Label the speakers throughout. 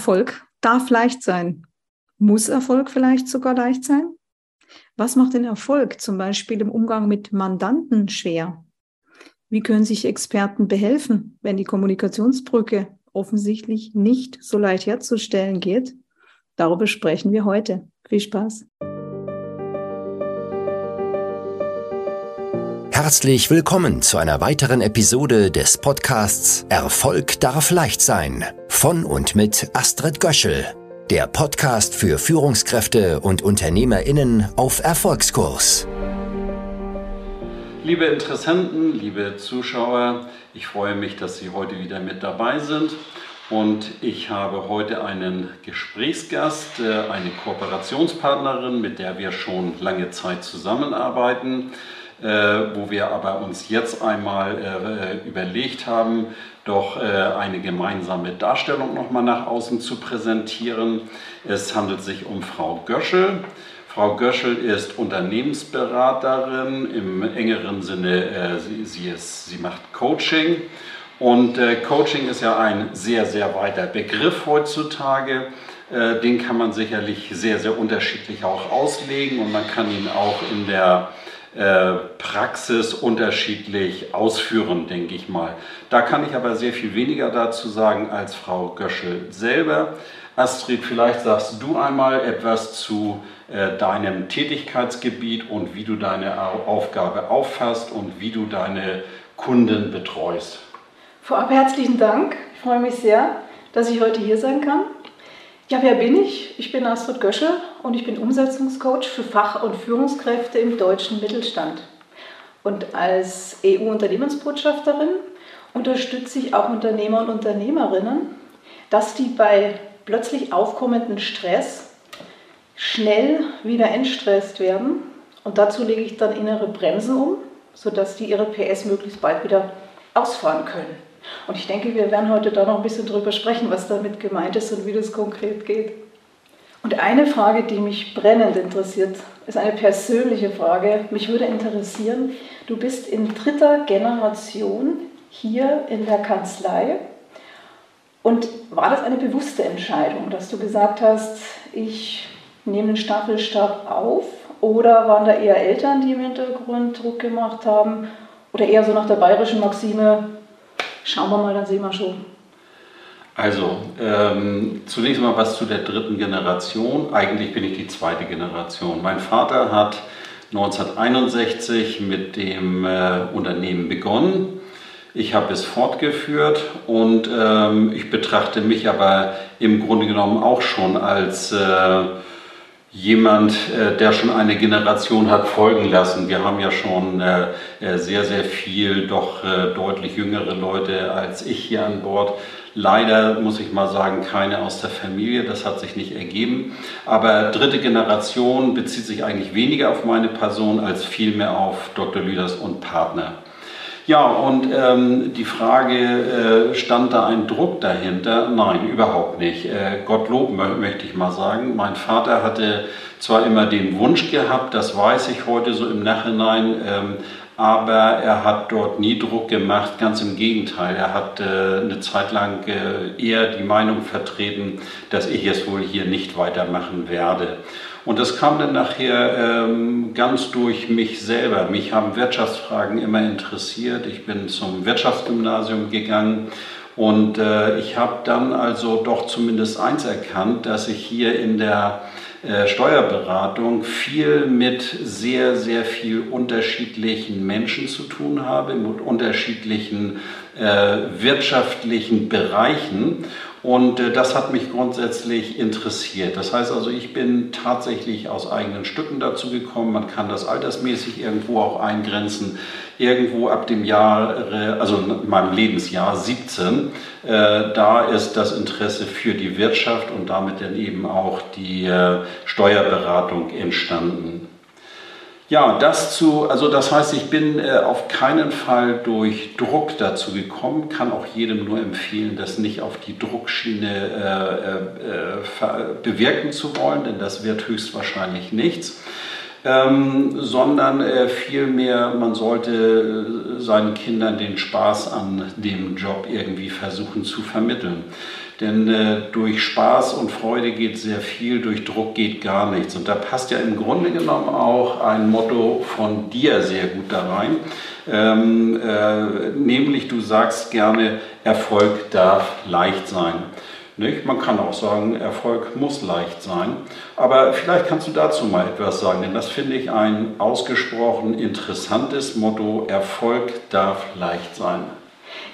Speaker 1: Erfolg darf leicht sein. Muss Erfolg vielleicht sogar leicht sein? Was macht den Erfolg zum Beispiel im Umgang mit Mandanten schwer? Wie können sich Experten behelfen, wenn die Kommunikationsbrücke offensichtlich nicht so leicht herzustellen geht? Darüber sprechen wir heute. Viel Spaß.
Speaker 2: Herzlich willkommen zu einer weiteren Episode des Podcasts Erfolg darf leicht sein von und mit Astrid Göschel, der Podcast für Führungskräfte und Unternehmerinnen auf Erfolgskurs.
Speaker 3: Liebe Interessenten, liebe Zuschauer, ich freue mich, dass Sie heute wieder mit dabei sind. Und ich habe heute einen Gesprächsgast, äh, eine Kooperationspartnerin, mit der wir schon lange Zeit zusammenarbeiten, wo wir aber uns jetzt einmal äh, überlegt haben, doch eine gemeinsame Darstellung nochmal nach außen zu präsentieren. Es handelt sich um Frau Göschel. Frau Göschel ist Unternehmensberaterin im engeren Sinne, äh, sie, sie, ist, sie macht Coaching. Und äh, Coaching ist ja ein sehr, sehr weiter Begriff heutzutage. Äh, den kann man sicherlich sehr, sehr unterschiedlich auch auslegen und man kann ihn auch in der äh, Praxis unterschiedlich ausführen, denke ich mal. Da kann ich aber sehr viel weniger dazu sagen als Frau Göschel selber. Astrid, vielleicht sagst du einmal etwas zu äh, deinem Tätigkeitsgebiet und wie du deine Aufgabe auffasst und wie du deine Kunden betreust.
Speaker 1: Vorab herzlichen Dank. Ich freue mich sehr, dass ich heute hier sein kann. Ja, wer bin ich? Ich bin Astrid Gösche und ich bin Umsetzungscoach für Fach- und Führungskräfte im deutschen Mittelstand. Und als EU-Unternehmensbotschafterin unterstütze ich auch Unternehmer und Unternehmerinnen, dass die bei plötzlich aufkommenden Stress schnell wieder entstresst werden. Und dazu lege ich dann innere Bremsen um, sodass die ihre PS möglichst bald wieder ausfahren können. Und ich denke, wir werden heute da noch ein bisschen drüber sprechen, was damit gemeint ist und wie das konkret geht. Und eine Frage, die mich brennend interessiert, ist eine persönliche Frage. Mich würde interessieren, du bist in dritter Generation hier in der Kanzlei. Und war das eine bewusste Entscheidung, dass du gesagt hast, ich nehme den Staffelstab auf? Oder waren da eher Eltern, die im Hintergrund Druck gemacht haben? Oder eher so nach der bayerischen Maxime, schauen wir mal, dann sehen wir schon.
Speaker 3: Also, ähm, zunächst mal was zu der dritten Generation. Eigentlich bin ich die zweite Generation. Mein Vater hat 1961 mit dem äh, Unternehmen begonnen. Ich habe es fortgeführt und ähm, ich betrachte mich aber im Grunde genommen auch schon als äh, jemand, äh, der schon eine Generation hat folgen lassen. Wir haben ja schon äh, äh, sehr, sehr viel, doch deutlich jüngere Leute als ich hier an Bord. Leider muss ich mal sagen, keine aus der Familie, das hat sich nicht ergeben. Aber dritte Generation bezieht sich eigentlich weniger auf meine Person als vielmehr auf Dr. Lüders und Partner. Ja, und ähm, die Frage, äh, stand da ein Druck dahinter? Nein, überhaupt nicht. Äh, Gottlob möchte ich mal sagen. Mein Vater hatte zwar immer den Wunsch gehabt, das weiß ich heute so im Nachhinein, ähm, aber er hat dort nie Druck gemacht, ganz im Gegenteil. Er hat äh, eine Zeit lang äh, eher die Meinung vertreten, dass ich es wohl hier nicht weitermachen werde. Und das kam dann nachher ähm, ganz durch mich selber. Mich haben Wirtschaftsfragen immer interessiert. Ich bin zum Wirtschaftsgymnasium gegangen und äh, ich habe dann also doch zumindest eins erkannt, dass ich hier in der äh, Steuerberatung viel mit sehr, sehr viel unterschiedlichen Menschen zu tun habe, mit unterschiedlichen äh, wirtschaftlichen Bereichen. Und äh, das hat mich grundsätzlich interessiert. Das heißt also, ich bin tatsächlich aus eigenen Stücken dazu gekommen. Man kann das altersmäßig irgendwo auch eingrenzen. Irgendwo ab dem Jahr, also in meinem Lebensjahr 17, äh, da ist das Interesse für die Wirtschaft und damit dann eben auch die äh, Steuerberatung entstanden. Ja, das zu, also das heißt, ich bin äh, auf keinen Fall durch Druck dazu gekommen, kann auch jedem nur empfehlen, das nicht auf die Druckschiene äh, äh, bewirken zu wollen, denn das wird höchstwahrscheinlich nichts. Ähm, sondern äh, vielmehr, man sollte äh, seinen Kindern den Spaß an dem Job irgendwie versuchen zu vermitteln. Denn äh, durch Spaß und Freude geht sehr viel, durch Druck geht gar nichts. Und da passt ja im Grunde genommen auch ein Motto von dir sehr gut da rein. Ähm, äh, nämlich du sagst gerne, Erfolg darf leicht sein. Nicht? Man kann auch sagen, Erfolg muss leicht sein. Aber vielleicht kannst du dazu mal etwas sagen, denn das finde ich ein ausgesprochen interessantes Motto. Erfolg darf leicht sein.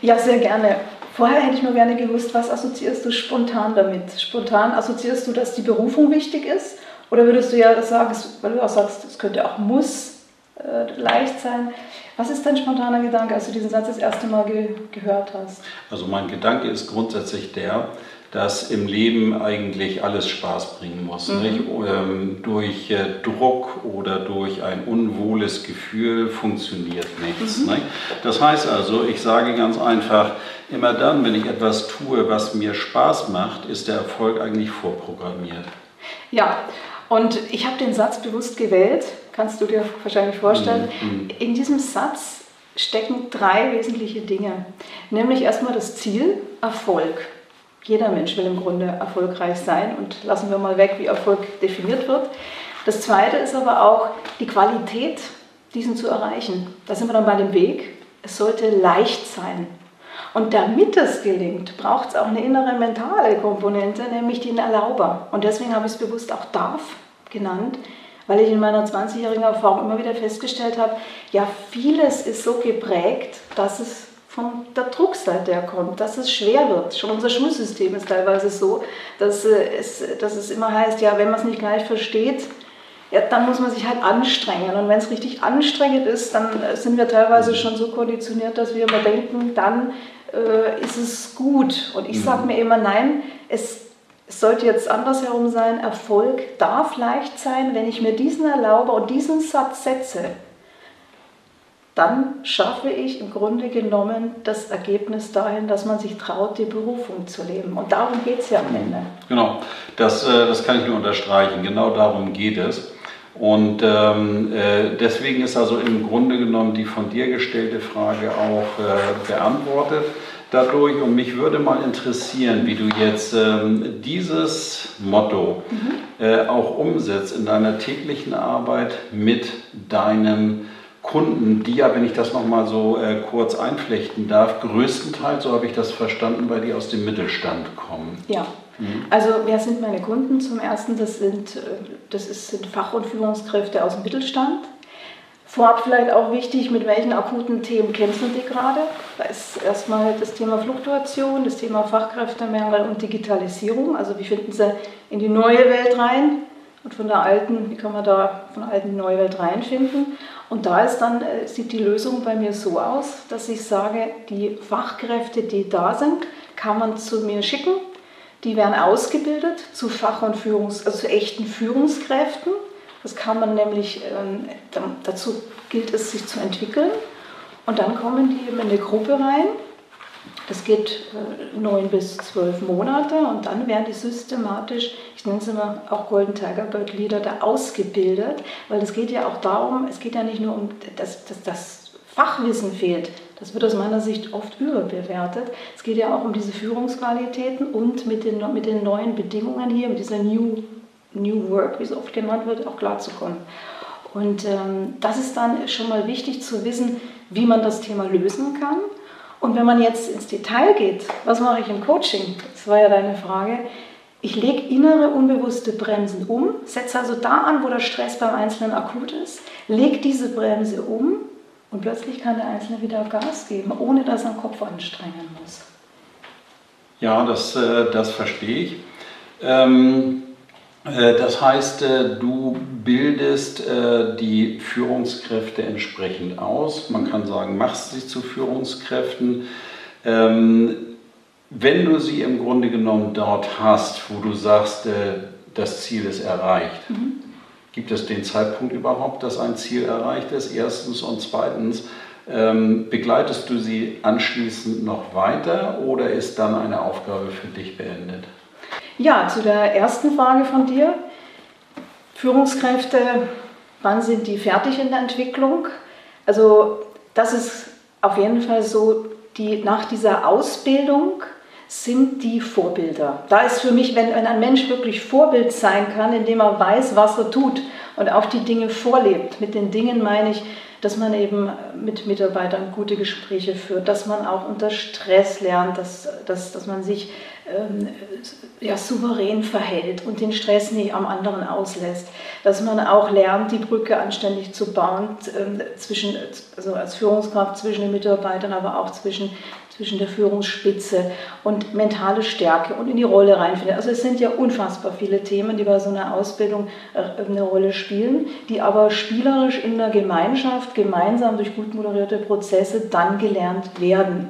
Speaker 1: Ja, sehr gerne. Vorher hätte ich nur gerne gewusst, was assoziierst du spontan damit? Spontan assoziierst du, dass die Berufung wichtig ist? Oder würdest du ja sagen, weil du auch sagst, es könnte auch muss äh, leicht sein. Was ist dein spontaner Gedanke, als du diesen Satz das erste Mal ge gehört hast?
Speaker 3: Also mein Gedanke ist grundsätzlich der, dass im Leben eigentlich alles Spaß bringen muss. Mhm. Ähm, durch äh, Druck oder durch ein unwohles Gefühl funktioniert nichts. Mhm. Das heißt also, ich sage ganz einfach, immer dann, wenn ich etwas tue, was mir Spaß macht, ist der Erfolg eigentlich vorprogrammiert.
Speaker 1: Ja, und ich habe den Satz bewusst gewählt, kannst du dir wahrscheinlich vorstellen. Mhm. In diesem Satz stecken drei wesentliche Dinge, nämlich erstmal das Ziel Erfolg. Jeder Mensch will im Grunde erfolgreich sein und lassen wir mal weg, wie Erfolg definiert wird. Das zweite ist aber auch die Qualität, diesen zu erreichen. Da sind wir dann bei dem Weg. Es sollte leicht sein. Und damit es gelingt, braucht es auch eine innere mentale Komponente, nämlich den Erlauber. Und deswegen habe ich es bewusst auch darf genannt, weil ich in meiner 20-jährigen Erfahrung immer wieder festgestellt habe, ja, vieles ist so geprägt, dass es von der Druckseite her kommt, dass es schwer wird. Schon unser Schulsystem ist teilweise so, dass äh, es, dass es immer heißt, ja, wenn man es nicht gleich versteht, ja, dann muss man sich halt anstrengen. Und wenn es richtig anstrengend ist, dann äh, sind wir teilweise schon so konditioniert, dass wir immer denken, dann äh, ist es gut. Und ich sage mhm. mir immer, nein, es, es sollte jetzt andersherum sein, Erfolg darf leicht sein, wenn ich mir diesen erlaube und diesen Satz setze dann schaffe ich im Grunde genommen das Ergebnis dahin, dass man sich traut, die Berufung zu leben. Und darum geht es ja am Ende.
Speaker 3: Genau, das, äh, das kann ich nur unterstreichen. Genau darum geht es. Und ähm, äh, deswegen ist also im Grunde genommen die von dir gestellte Frage auch äh, beantwortet dadurch. Und mich würde mal interessieren, wie du jetzt ähm, dieses Motto mhm. äh, auch umsetzt in deiner täglichen Arbeit mit deinem Kunden, die ja, wenn ich das nochmal so äh, kurz einflechten darf, größtenteils, so habe ich das verstanden, bei dir aus dem Mittelstand kommen.
Speaker 1: Ja. Mhm. Also wer sind meine Kunden? Zum Ersten, das sind, äh, das ist, sind Fach- und Führungskräfte aus dem Mittelstand. Vorab vielleicht auch wichtig, mit welchen akuten Themen kämpfen die gerade? Da ist erstmal das Thema Fluktuation, das Thema Fachkräftemangel und Digitalisierung. Also wie finden sie in die neue Welt rein? Und von der alten, wie kann man da von der alten neue Welt reinfinden? Und da ist dann, äh, sieht die Lösung bei mir so aus, dass ich sage, die Fachkräfte, die da sind, kann man zu mir schicken. Die werden ausgebildet zu Fach- und Führungs-, also zu echten Führungskräften. Das kann man nämlich, ähm, dazu gilt es, sich zu entwickeln. Und dann kommen die in eine Gruppe rein das geht äh, neun bis zwölf Monate und dann werden die systematisch, ich nenne es immer auch Golden Tiger Bird Leader, da ausgebildet, weil es geht ja auch darum, es geht ja nicht nur um, dass, dass das Fachwissen fehlt, das wird aus meiner Sicht oft überbewertet. Es geht ja auch um diese Führungsqualitäten und mit den, mit den neuen Bedingungen hier, mit dieser New, New Work, wie es oft genannt wird, auch klarzukommen. Und ähm, das ist dann schon mal wichtig zu wissen, wie man das Thema lösen kann und wenn man jetzt ins Detail geht, was mache ich im Coaching? Das war ja deine Frage. Ich lege innere unbewusste Bremsen um, setze also da an, wo der Stress beim Einzelnen akut ist, lege diese Bremse um und plötzlich kann der Einzelne wieder Gas geben, ohne dass er den Kopf anstrengen muss.
Speaker 3: Ja, das, äh, das verstehe ich. Ähm, äh, das heißt, äh, du bildest äh, die Führungskräfte entsprechend aus. Man kann sagen, machst sie zu Führungskräften. Ähm, wenn du sie im Grunde genommen dort hast, wo du sagst, das Ziel ist erreicht, mhm. gibt es den Zeitpunkt überhaupt, dass ein Ziel erreicht ist? Erstens und zweitens, ähm, begleitest du sie anschließend noch weiter oder ist dann eine Aufgabe für dich beendet?
Speaker 1: Ja, zu der ersten Frage von dir. Führungskräfte, wann sind die fertig in der Entwicklung? Also das ist auf jeden Fall so, die, nach dieser Ausbildung sind die Vorbilder. Da ist für mich, wenn, wenn ein Mensch wirklich Vorbild sein kann, indem er weiß, was er tut und auch die Dinge vorlebt. Mit den Dingen meine ich, dass man eben mit Mitarbeitern gute Gespräche führt, dass man auch unter Stress lernt, dass, dass, dass man sich ähm, ja, souverän verhält und den Stress nicht am anderen auslässt, dass man auch lernt, die Brücke anständig zu bauen, ähm, zwischen, also als Führungskraft zwischen den Mitarbeitern, aber auch zwischen zwischen der Führungsspitze und mentale Stärke und in die Rolle reinfindet. Also es sind ja unfassbar viele Themen, die bei so einer Ausbildung äh, eine Rolle spielen, die aber spielerisch in der Gemeinschaft gemeinsam durch gut moderierte Prozesse dann gelernt werden.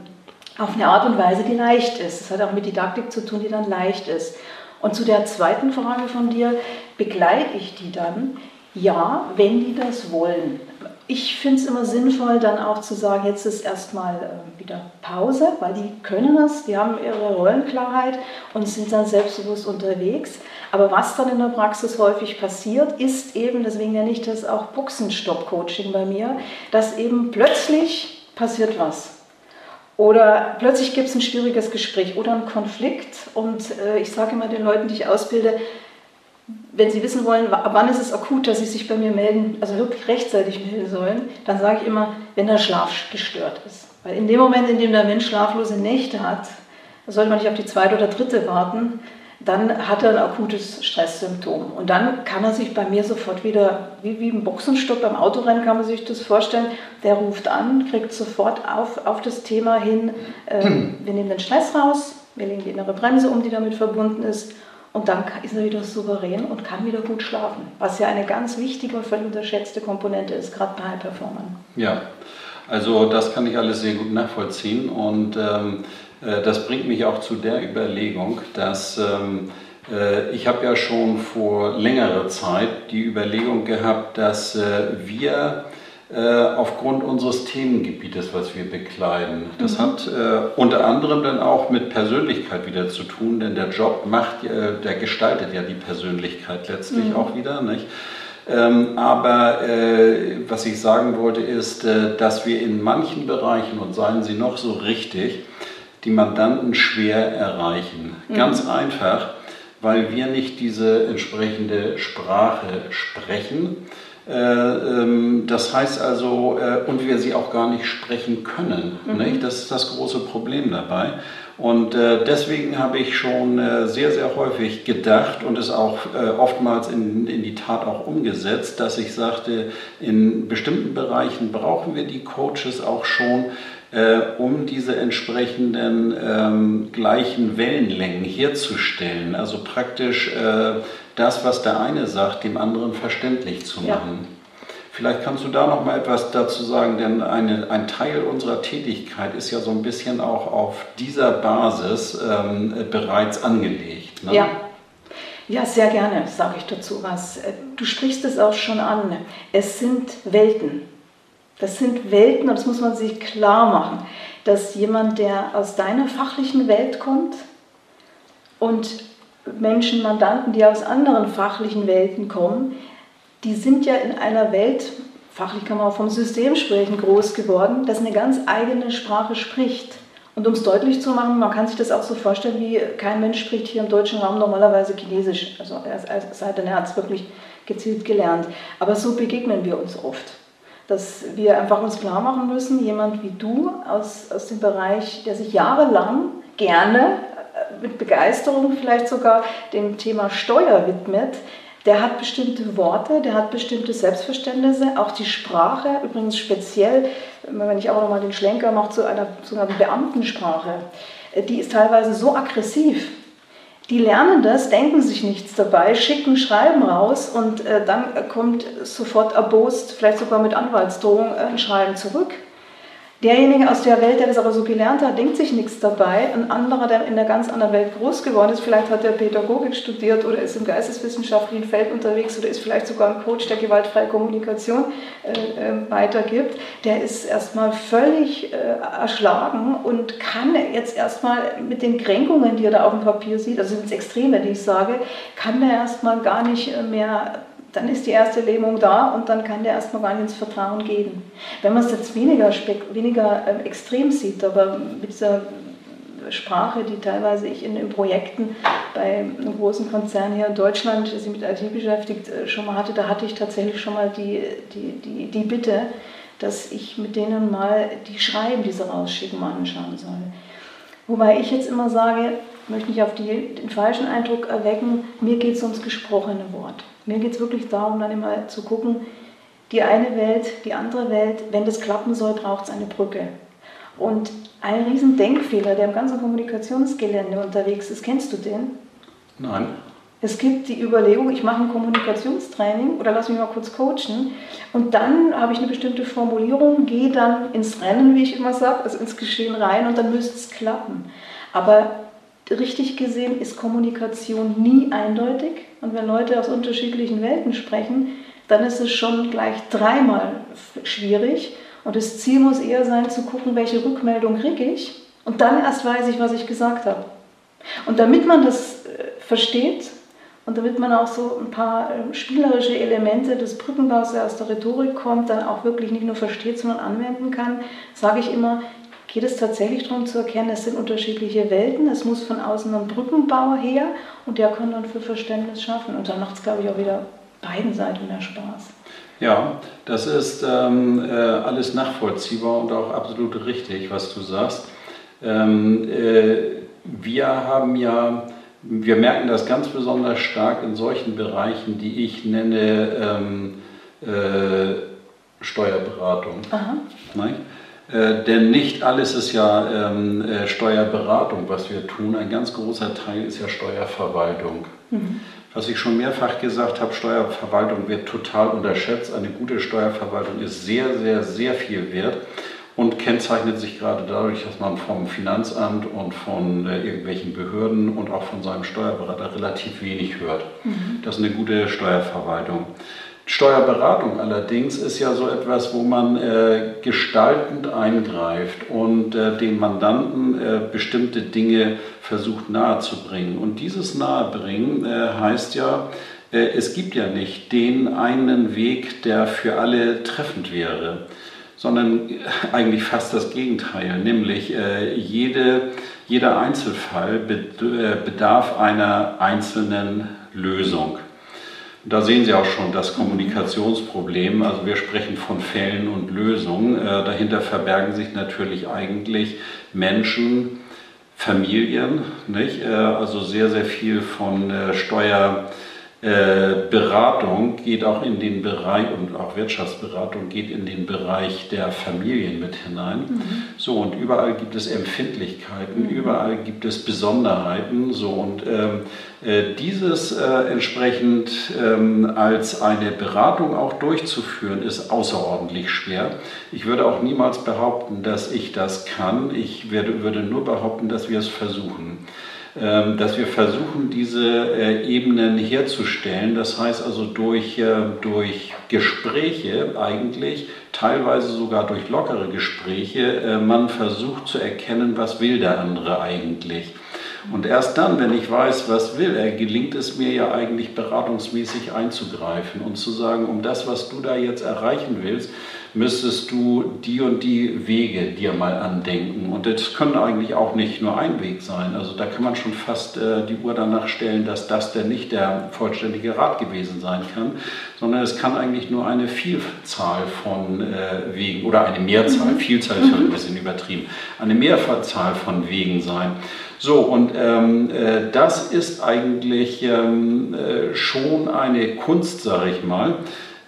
Speaker 1: Auf eine Art und Weise, die leicht ist. Das hat auch mit Didaktik zu tun, die dann leicht ist. Und zu der zweiten Frage von dir, begleite ich die dann? Ja, wenn die das wollen ich finde es immer sinnvoll, dann auch zu sagen, jetzt ist erstmal äh, wieder Pause, weil die können es, die haben ihre Rollenklarheit und sind dann selbstbewusst unterwegs. Aber was dann in der Praxis häufig passiert, ist eben, deswegen nenne ich das auch Buchsenstopp-Coaching bei mir, dass eben plötzlich passiert was. Oder plötzlich gibt es ein schwieriges Gespräch oder einen Konflikt. Und äh, ich sage immer den Leuten, die ich ausbilde, wenn Sie wissen wollen, wann ist es akut, dass Sie sich bei mir melden, also wirklich rechtzeitig melden sollen, dann sage ich immer, wenn der Schlaf gestört ist. Weil in dem Moment, in dem der Mensch schlaflose Nächte hat, sollte man nicht auf die zweite oder dritte warten, dann hat er ein akutes Stresssymptom. Und dann kann er sich bei mir sofort wieder, wie, wie ein Boxenstopp beim Autorennen kann man sich das vorstellen, der ruft an, kriegt sofort auf, auf das Thema hin, äh, wir nehmen den Stress raus, wir legen die innere Bremse um, die damit verbunden ist und dann ist er wieder souverän und kann wieder gut schlafen, was ja eine ganz wichtige und völlig unterschätzte Komponente ist, gerade bei High-Performern.
Speaker 3: Ja, also das kann ich alles sehr gut nachvollziehen und ähm, äh, das bringt mich auch zu der Überlegung, dass ähm, äh, ich habe ja schon vor längerer Zeit die Überlegung gehabt, dass äh, wir aufgrund unseres Themengebietes, was wir bekleiden. Das mhm. hat äh, unter anderem dann auch mit Persönlichkeit wieder zu tun, denn der Job macht, äh, der gestaltet ja die Persönlichkeit letztlich mhm. auch wieder. Nicht? Ähm, aber äh, was ich sagen wollte ist, äh, dass wir in manchen Bereichen, und seien sie noch so richtig, die Mandanten schwer erreichen. Mhm. Ganz einfach, weil wir nicht diese entsprechende Sprache sprechen äh, das heißt also, äh, und wir sie auch gar nicht sprechen können. Mhm. Nicht? Das ist das große Problem dabei. Und äh, deswegen habe ich schon sehr, sehr häufig gedacht und es auch oftmals in, in die Tat auch umgesetzt, dass ich sagte, in bestimmten Bereichen brauchen wir die Coaches auch schon, um diese entsprechenden ähm, gleichen Wellenlängen herzustellen. Also praktisch das, was der eine sagt, dem anderen verständlich zu machen. Ja. Vielleicht kannst du da noch mal etwas dazu sagen, denn eine, ein Teil unserer Tätigkeit ist ja so ein bisschen auch auf dieser Basis ähm, bereits angelegt.
Speaker 1: Ne? Ja. Ja, sehr gerne sage ich dazu was. Du sprichst es auch schon an. Es sind Welten. Das sind Welten, und das muss man sich klar machen, dass jemand, der aus deiner fachlichen Welt kommt und Menschen, Mandanten, die aus anderen fachlichen Welten kommen, die sind ja in einer Welt, fachlich kann man auch vom System sprechen, groß geworden, das eine ganz eigene Sprache spricht. Und um es deutlich zu machen, man kann sich das auch so vorstellen, wie kein Mensch spricht hier im deutschen Raum normalerweise Chinesisch. Also es er hat es wirklich gezielt gelernt. Aber so begegnen wir uns oft. Dass wir einfach uns klar machen müssen, jemand wie du aus, aus dem Bereich, der sich jahrelang gerne mit Begeisterung vielleicht sogar dem Thema Steuer widmet, der hat bestimmte Worte, der hat bestimmte Selbstverständnisse, auch die Sprache, übrigens speziell, wenn ich auch nochmal den Schlenker mache zu einer sogenannten Beamtensprache, äh, die ist teilweise so aggressiv. Die lernen das, denken sich nichts dabei, schicken Schreiben raus und äh, dann kommt sofort erbost, vielleicht sogar mit Anwaltsdrohung, ein Schreiben zurück. Derjenige aus der Welt, der das aber so gelernt hat, denkt sich nichts dabei. Ein anderer, der in einer ganz anderen Welt groß geworden ist, vielleicht hat er Pädagogik studiert oder ist im geisteswissenschaftlichen Feld unterwegs oder ist vielleicht sogar ein Coach, der gewaltfreie Kommunikation äh, äh, weitergibt, der ist erstmal völlig äh, erschlagen und kann jetzt erstmal mit den Kränkungen, die er da auf dem Papier sieht, also sind es Extreme, die ich sage, kann er erstmal gar nicht mehr dann ist die erste Lähmung da und dann kann der erstmal gar nicht ins Vertrauen gehen. Wenn man es jetzt weniger, weniger äh, extrem sieht, aber mit dieser Sprache, die teilweise ich in den Projekten bei einem großen Konzern hier in Deutschland, der sich mit IT beschäftigt, äh, schon mal hatte. Da hatte ich tatsächlich schon mal die, die, die, die Bitte, dass ich mit denen mal die Schreiben, die sie rausschicken, mal anschauen soll. Wobei ich jetzt immer sage, möchte nicht auf die, den falschen Eindruck erwecken, mir geht es ums gesprochene Wort. Mir geht es wirklich darum, dann immer zu gucken, die eine Welt, die andere Welt, wenn das klappen soll, braucht es eine Brücke. Und ein riesen Denkfehler, der im ganzen Kommunikationsgelände unterwegs ist, kennst du den?
Speaker 3: Nein.
Speaker 1: Es gibt die Überlegung, ich mache ein Kommunikationstraining oder lass mich mal kurz coachen und dann habe ich eine bestimmte Formulierung, gehe dann ins Rennen, wie ich immer sage, also ins Geschehen rein und dann müsste es klappen. Aber richtig gesehen ist Kommunikation nie eindeutig und wenn Leute aus unterschiedlichen Welten sprechen, dann ist es schon gleich dreimal schwierig. Und das Ziel muss eher sein, zu gucken, welche Rückmeldung kriege ich. Und dann erst weiß ich, was ich gesagt habe. Und damit man das äh, versteht und damit man auch so ein paar ähm, spielerische Elemente des Brückenbaus, der aus der Rhetorik kommt, dann auch wirklich nicht nur versteht, sondern anwenden kann, sage ich immer, geht es tatsächlich darum zu erkennen, es sind unterschiedliche Welten, es muss von außen ein Brückenbauer her und der kann dann für Verständnis schaffen. Und dann macht es, glaube ich, auch wieder beiden Seiten mehr Spaß.
Speaker 3: Ja, das ist ähm, äh, alles nachvollziehbar und auch absolut richtig, was du sagst. Ähm, äh, wir haben ja, wir merken das ganz besonders stark in solchen Bereichen, die ich nenne ähm, äh, Steuerberatung. Äh, denn nicht alles ist ja ähm, äh, Steuerberatung, was wir tun. Ein ganz großer Teil ist ja Steuerverwaltung. Mhm. Was ich schon mehrfach gesagt habe, Steuerverwaltung wird total unterschätzt. Eine gute Steuerverwaltung ist sehr, sehr, sehr viel wert und kennzeichnet sich gerade dadurch, dass man vom Finanzamt und von äh, irgendwelchen Behörden und auch von seinem Steuerberater relativ wenig hört. Mhm. Das ist eine gute Steuerverwaltung. Steuerberatung allerdings ist ja so etwas, wo man äh, gestaltend eingreift und äh, dem Mandanten äh, bestimmte Dinge versucht nahezubringen. Und dieses Nahebringen äh, heißt ja, äh, es gibt ja nicht den einen Weg, der für alle treffend wäre, sondern eigentlich fast das Gegenteil, nämlich äh, jede, jeder Einzelfall bedarf einer einzelnen Lösung. Da sehen Sie auch schon das Kommunikationsproblem. Also wir sprechen von Fällen und Lösungen. Äh, dahinter verbergen sich natürlich eigentlich Menschen, Familien, nicht? Äh, also sehr, sehr viel von äh, Steuer. Äh, Beratung geht auch in den Bereich und auch Wirtschaftsberatung geht in den Bereich der Familien mit hinein. Mhm. So und überall gibt es Empfindlichkeiten, mhm. überall gibt es Besonderheiten. So und ähm, äh, dieses äh, entsprechend ähm, als eine Beratung auch durchzuführen, ist außerordentlich schwer. Ich würde auch niemals behaupten, dass ich das kann. Ich werde, würde nur behaupten, dass wir es versuchen. Ähm, dass wir versuchen, diese äh, Ebenen herzustellen. Das heißt also durch, äh, durch Gespräche eigentlich, teilweise sogar durch lockere Gespräche, äh, man versucht zu erkennen, was will der andere eigentlich. Und erst dann, wenn ich weiß, was will er, gelingt es mir ja eigentlich beratungsmäßig einzugreifen und zu sagen, um das, was du da jetzt erreichen willst, müsstest du die und die Wege dir mal andenken. Und das können eigentlich auch nicht nur ein Weg sein. Also da kann man schon fast äh, die Uhr danach stellen, dass das denn nicht der vollständige Rat gewesen sein kann, sondern es kann eigentlich nur eine Vielzahl von äh, Wegen oder eine Mehrzahl, mhm. Vielzahl ist ein bisschen übertrieben, eine Mehrzahl von Wegen sein. So, und ähm, äh, das ist eigentlich ähm, äh, schon eine Kunst, sage ich mal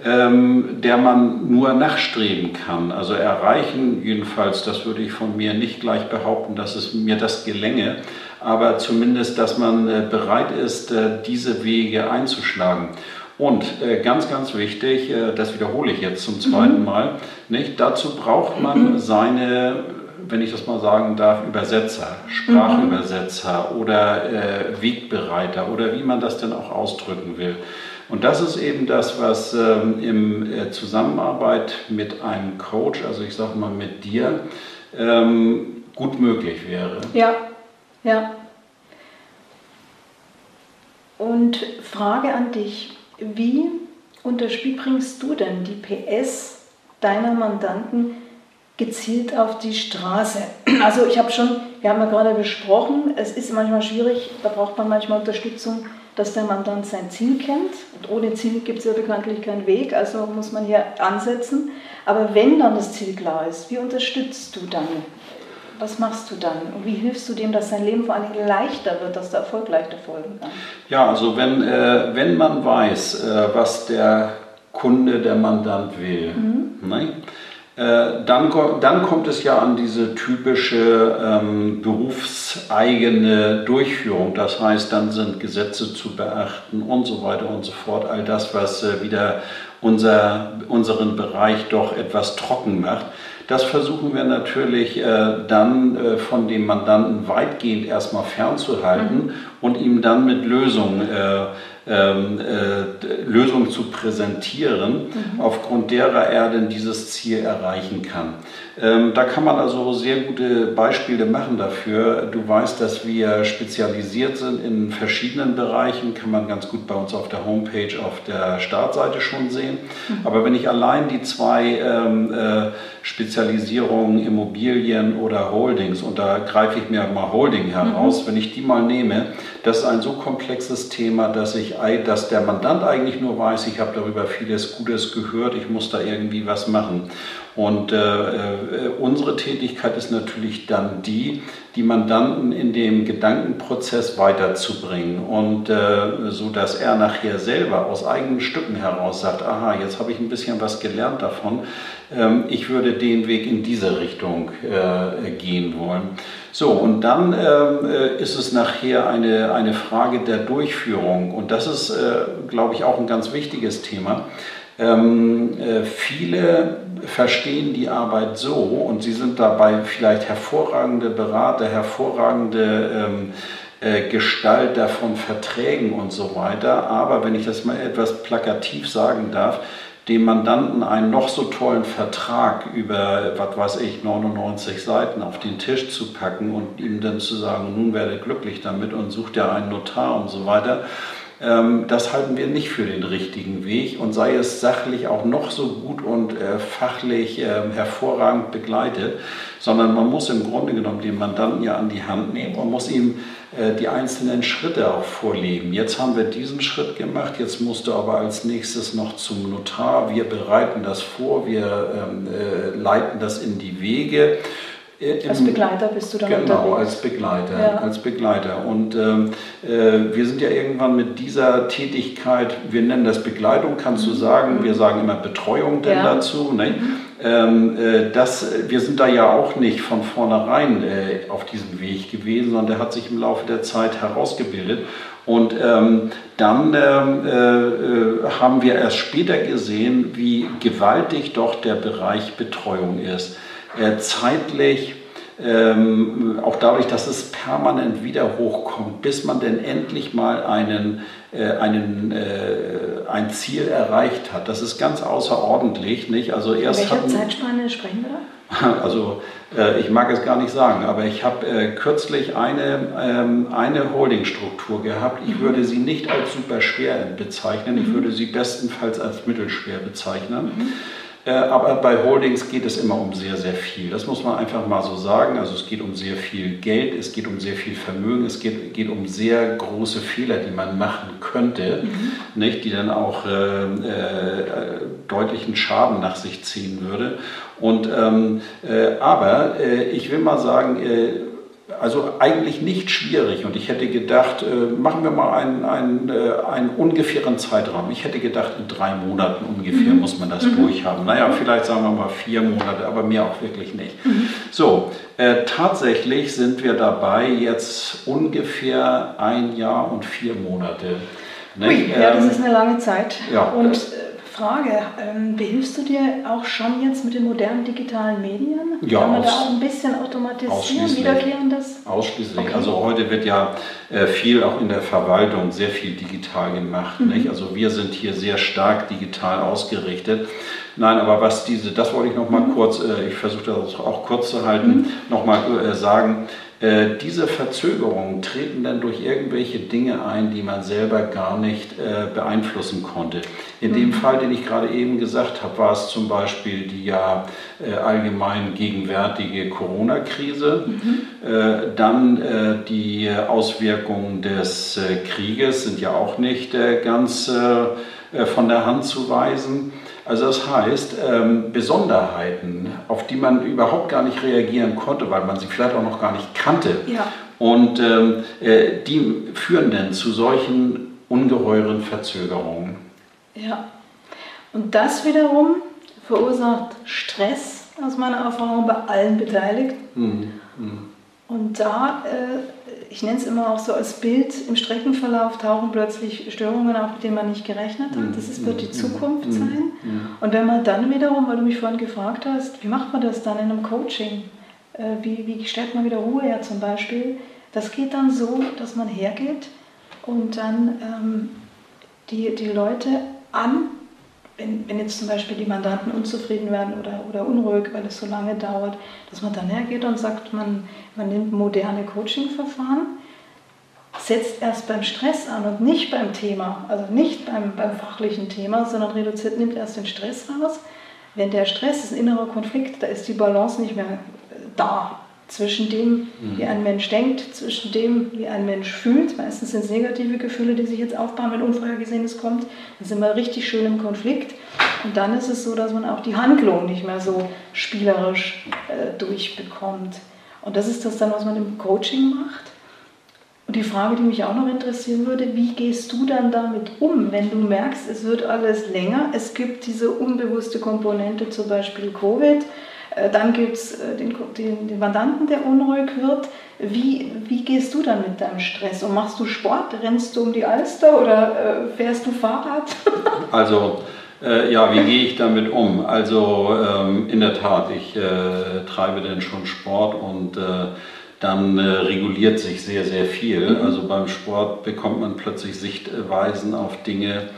Speaker 3: ähm, der man nur nachstreben kann. Also erreichen, jedenfalls, das würde ich von mir nicht gleich behaupten, dass es mir das gelänge, aber zumindest, dass man äh, bereit ist, äh, diese Wege einzuschlagen. Und äh, ganz, ganz wichtig, äh, das wiederhole ich jetzt zum zweiten mhm. Mal, nicht? dazu braucht man mhm. seine wenn ich das mal sagen darf, Übersetzer, Sprachübersetzer mhm. oder äh, Wegbereiter oder wie man das denn auch ausdrücken will. Und das ist eben das, was ähm, in äh, Zusammenarbeit mit einem Coach, also ich sage mal mit dir, ähm, gut möglich wäre.
Speaker 1: Ja, ja. Und Frage an dich, wie unter bringst du denn die PS deiner Mandanten gezielt auf die Straße? Also ich habe schon wir haben ja gerade besprochen, es ist manchmal schwierig, da braucht man manchmal Unterstützung, dass der Mandant sein Ziel kennt. Und ohne Ziel gibt es ja bekanntlich keinen Weg, also muss man hier ansetzen. Aber wenn dann das Ziel klar ist, wie unterstützt du dann? Was machst du dann? Und wie hilfst du dem, dass sein Leben vor allen Dingen leichter wird, dass der Erfolg leichter folgen kann?
Speaker 3: Ja, also wenn, äh, wenn man weiß, äh, was der Kunde, der Mandant will, mhm. ne? Äh, dann, dann kommt es ja an diese typische ähm, berufseigene Durchführung. Das heißt, dann sind Gesetze zu beachten und so weiter und so fort. All das, was äh, wieder unser, unseren Bereich doch etwas trocken macht. Das versuchen wir natürlich äh, dann äh, von dem Mandanten weitgehend erstmal fernzuhalten mhm. und ihm dann mit Lösungen äh, ähm, äh, Lösung zu präsentieren, mhm. aufgrund derer er denn dieses Ziel erreichen kann. Ähm, da kann man also sehr gute Beispiele machen dafür. Du weißt, dass wir spezialisiert sind in verschiedenen Bereichen, kann man ganz gut bei uns auf der Homepage auf der Startseite schon sehen. Mhm. Aber wenn ich allein die zwei ähm, äh, Spezialisierungen Immobilien oder Holdings, und da greife ich mir mal Holding heraus, mhm. wenn ich die mal nehme, das ist ein so komplexes Thema, dass, ich, dass der Mandant eigentlich nur weiß, ich habe darüber vieles Gutes gehört, ich muss da irgendwie was machen. Und äh, äh, unsere Tätigkeit ist natürlich dann die, die Mandanten in dem Gedankenprozess weiterzubringen und äh, so, dass er nachher selber aus eigenen Stücken heraus sagt, aha, jetzt habe ich ein bisschen was gelernt davon, ähm, ich würde den Weg in diese Richtung äh, gehen wollen. So, und dann ähm, äh, ist es nachher eine, eine Frage der Durchführung und das ist, äh, glaube ich, auch ein ganz wichtiges Thema. Ähm, äh, viele verstehen die Arbeit so und sie sind dabei vielleicht hervorragende Berater, hervorragende ähm, äh, Gestalter von Verträgen und so weiter. Aber wenn ich das mal etwas plakativ sagen darf, dem Mandanten einen noch so tollen Vertrag über, was weiß ich, 99 Seiten auf den Tisch zu packen und ihm dann zu sagen, nun werde glücklich damit und sucht ja einen Notar und so weiter das halten wir nicht für den richtigen Weg und sei es sachlich auch noch so gut und äh, fachlich ähm, hervorragend begleitet, sondern man muss im Grunde genommen den Mandanten ja an die Hand nehmen und muss ihm äh, die einzelnen Schritte auch vorleben. Jetzt haben wir diesen Schritt gemacht, jetzt musst du aber als nächstes noch zum Notar. Wir bereiten das vor, wir ähm, äh, leiten das in die Wege.
Speaker 1: Im, als Begleiter bist du dann
Speaker 3: Genau, unterwegs. als Begleiter. Ja. Als Begleiter. Und ähm, äh, wir sind ja irgendwann mit dieser Tätigkeit, wir nennen das Begleitung, kannst mhm. du sagen, wir sagen immer Betreuung denn ja. dazu. Ne? Mhm. Ähm, äh, das, wir sind da ja auch nicht von vornherein äh, auf diesem Weg gewesen, sondern der hat sich im Laufe der Zeit herausgebildet. Und ähm, dann ähm, äh, äh, haben wir erst später gesehen, wie gewaltig doch der Bereich Betreuung ist zeitlich, ähm, auch dadurch, dass es permanent wieder hochkommt, bis man denn endlich mal einen, äh, einen, äh, ein Ziel erreicht hat. Das ist ganz außerordentlich. Nicht? Also erst
Speaker 1: welcher hatten, Zeitspanne sprechen wir da?
Speaker 3: Also äh, ich mag es gar nicht sagen, aber ich habe äh, kürzlich eine, ähm, eine Holdingstruktur gehabt. Ich mhm. würde sie nicht als super schwer bezeichnen, ich mhm. würde sie bestenfalls als mittelschwer bezeichnen. Mhm. Äh, aber bei Holdings geht es immer um sehr, sehr viel. Das muss man einfach mal so sagen. Also es geht um sehr viel Geld, es geht um sehr viel Vermögen, es geht, geht um sehr große Fehler, die man machen könnte, mhm. nicht, die dann auch äh, äh, deutlichen Schaden nach sich ziehen würde. Und, ähm, äh, aber äh, ich will mal sagen, äh, also eigentlich nicht schwierig und ich hätte gedacht, äh, machen wir mal einen, einen, äh, einen ungefähren Zeitraum. Ich hätte gedacht, in drei Monaten ungefähr mhm. muss man das mhm. durchhaben. Naja, vielleicht sagen wir mal vier Monate, aber mehr auch wirklich nicht. Mhm. So, äh, tatsächlich sind wir dabei jetzt ungefähr ein Jahr und vier Monate.
Speaker 1: Ui, ja, das ähm, ist eine lange Zeit. Ja, und Frage, ähm, behilfst du dir auch schon jetzt mit den modernen digitalen Medien?
Speaker 3: Ja,
Speaker 1: Kann man da auch ein bisschen automatisieren, wiederkehrendes?
Speaker 3: Ausschließlich. Okay. Also heute wird ja äh, viel auch in der Verwaltung sehr viel digital gemacht. Mhm. Also wir sind hier sehr stark digital ausgerichtet. Nein, aber was diese, das wollte ich noch mal mhm. kurz, äh, ich versuche das auch kurz zu halten, mhm. noch mal äh, sagen, Äh, diese Verzögerungen treten dann durch irgendwelche Dinge ein, die man selber gar nicht äh, beeinflussen konnte. In dem mhm. Fall, den ich gerade eben gesagt habe, war es zum Beispiel die ja äh, allgemein gegenwärtige Corona-Krise, mhm. äh, dann äh, die Auswirkungen des Krieges sind ja auch nicht ganz von der Hand zu weisen. Also das heißt, ähm, Besonderheiten, auf die man überhaupt gar nicht reagieren konnte, weil man sie vielleicht auch noch gar nicht kannte. Ja. Und ähm, äh, die führen dann zu solchen ungeheuren Verzögerungen.
Speaker 1: Ja. Und das wiederum verursacht Stress aus meiner Erfahrung bei allen Beteiligten. Mhm. Mhm. Und da äh, ich nenne es immer auch so als Bild, im Streckenverlauf tauchen plötzlich Störungen auf, mit denen man nicht gerechnet hat. Das ist, wird die Zukunft sein. Und wenn man dann wiederum, weil du mich vorhin gefragt hast, wie macht man das dann in einem Coaching? Äh, wie, wie stellt man wieder Ruhe her zum Beispiel? Das geht dann so, dass man hergeht und dann ähm, die, die Leute an wenn, wenn jetzt zum Beispiel die Mandanten unzufrieden werden oder, oder unruhig, weil es so lange dauert, dass man dann hergeht und sagt, man, man nimmt moderne Coaching-Verfahren, setzt erst beim Stress an und nicht beim Thema, also nicht beim, beim fachlichen Thema, sondern reduziert, nimmt erst den Stress raus. Wenn der Stress ist ein innerer Konflikt, da ist die Balance nicht mehr da zwischen dem, wie ein Mensch denkt, zwischen dem, wie ein Mensch fühlt. Meistens sind es negative Gefühle, die sich jetzt aufbauen, wenn Unvorhergesehenes kommt. Dann sind wir richtig schön im Konflikt. Und dann ist es so, dass man auch die Handlung nicht mehr so spielerisch äh, durchbekommt. Und das ist das dann, was man im Coaching macht. Und die Frage, die mich auch noch interessieren würde, wie gehst du dann damit um, wenn du merkst, es wird alles länger, es gibt diese unbewusste Komponente, zum Beispiel Covid, dann gibt es äh, den, den, den, Mandanten, der unruhig wird. Wie, wie gehst du dann mit deinem Stress? Und machst du Sport? Rennst du um die Alster oder äh, fährst du Fahrrad?
Speaker 3: also, äh, ja, wie gehe ich damit um? Also, ähm, in der Tat, ich äh, treibe denn schon Sport und äh, dann reguliert sich sehr, sehr viel. Mhm. Also beim Sport bekommt man plötzlich Sichtweisen auf Dinge,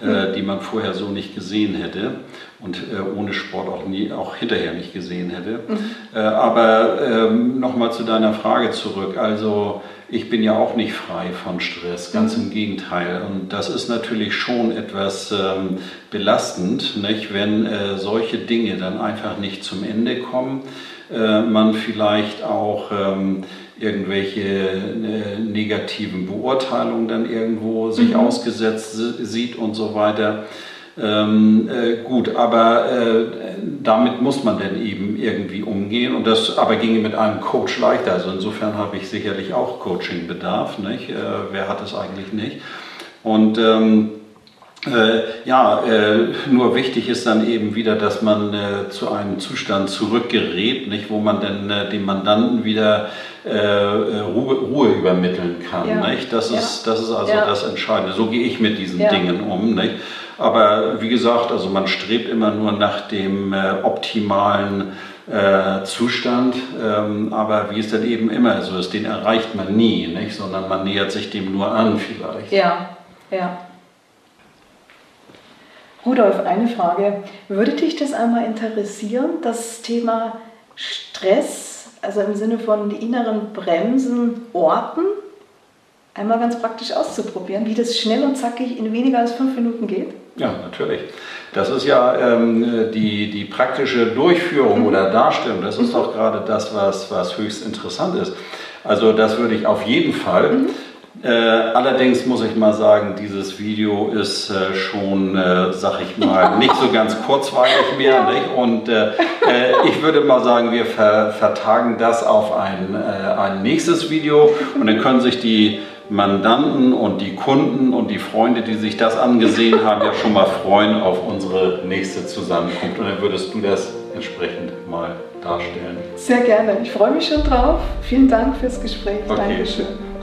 Speaker 3: äh, die man vorher so nicht gesehen hätte und äh, ohne Sport auch, nie, auch hinterher nicht gesehen hätte. Mhm. Äh, aber ähm, nochmal zu deiner Frage zurück. Also ich bin ja auch nicht frei von Stress, ganz mhm. im Gegenteil. Und das ist natürlich schon etwas ähm, belastend, nicht? wenn äh, solche Dinge dann einfach nicht zum Ende kommen. Äh, man vielleicht auch ähm, irgendwelche äh, negativen Beurteilungen dann irgendwo sich mhm. ausgesetzt sieht und so weiter. Ähm, äh, gut, aber äh, damit muss man dann eben irgendwie umgehen und das aber ginge mit einem Coach leichter. Also insofern habe ich sicherlich auch Coachingbedarf. Nicht? Äh, wer hat es eigentlich nicht? Und ähm, äh, ja, äh, nur wichtig ist dann eben wieder, dass man zu einem Zustand zurückgerät, nicht, wo man dann dem Mandanten wieder äh, äh, Ruhe, Ruhe, übermitteln kann. Ja. Nicht? Das, ja. ist, das ist also ja. das Entscheidende. So gehe ich mit diesen Dingen um. Nicht? Aber wie gesagt, also man strebt immer nur nach dem optimalen Zustand, ähm, aber wie es dann eben immer so ist, den erreicht man nie, nicht? sondern man nähert sich dem nur an vielleicht.
Speaker 1: Ja, ja. Rudolf, eine Frage. Würde dich das einmal interessieren, das Thema Stress, also im Sinne von die inneren Bremsen orten, einmal ganz praktisch auszuprobieren, wie das schnell und zackig in weniger als fünf Minuten geht?
Speaker 3: Ja, natürlich. Das ist ja ähm, die, die praktische Durchführung mhm. oder Darstellung. Das ist mhm. auch gerade das, was, was höchst interessant ist. Also das würde ich auf jeden Fall mhm. Äh, allerdings muss ich mal sagen, dieses Video ist äh, schon, äh, sag ich mal, nicht so ganz kurzweilig mehr. Ja. Und äh, äh, ich würde mal sagen, wir ver vertagen das auf ein, ein nächstes Video und dann können sich die Mandanten und die Kunden und die Freunde, die sich das angesehen haben, ja schon mal freuen auf unsere nächste Zusammenkunft. Und dann würdest du das entsprechend mal darstellen.
Speaker 1: Sehr gerne. Ich freue mich schon drauf. Vielen Dank fürs Gespräch.
Speaker 3: Okay. Dankeschön.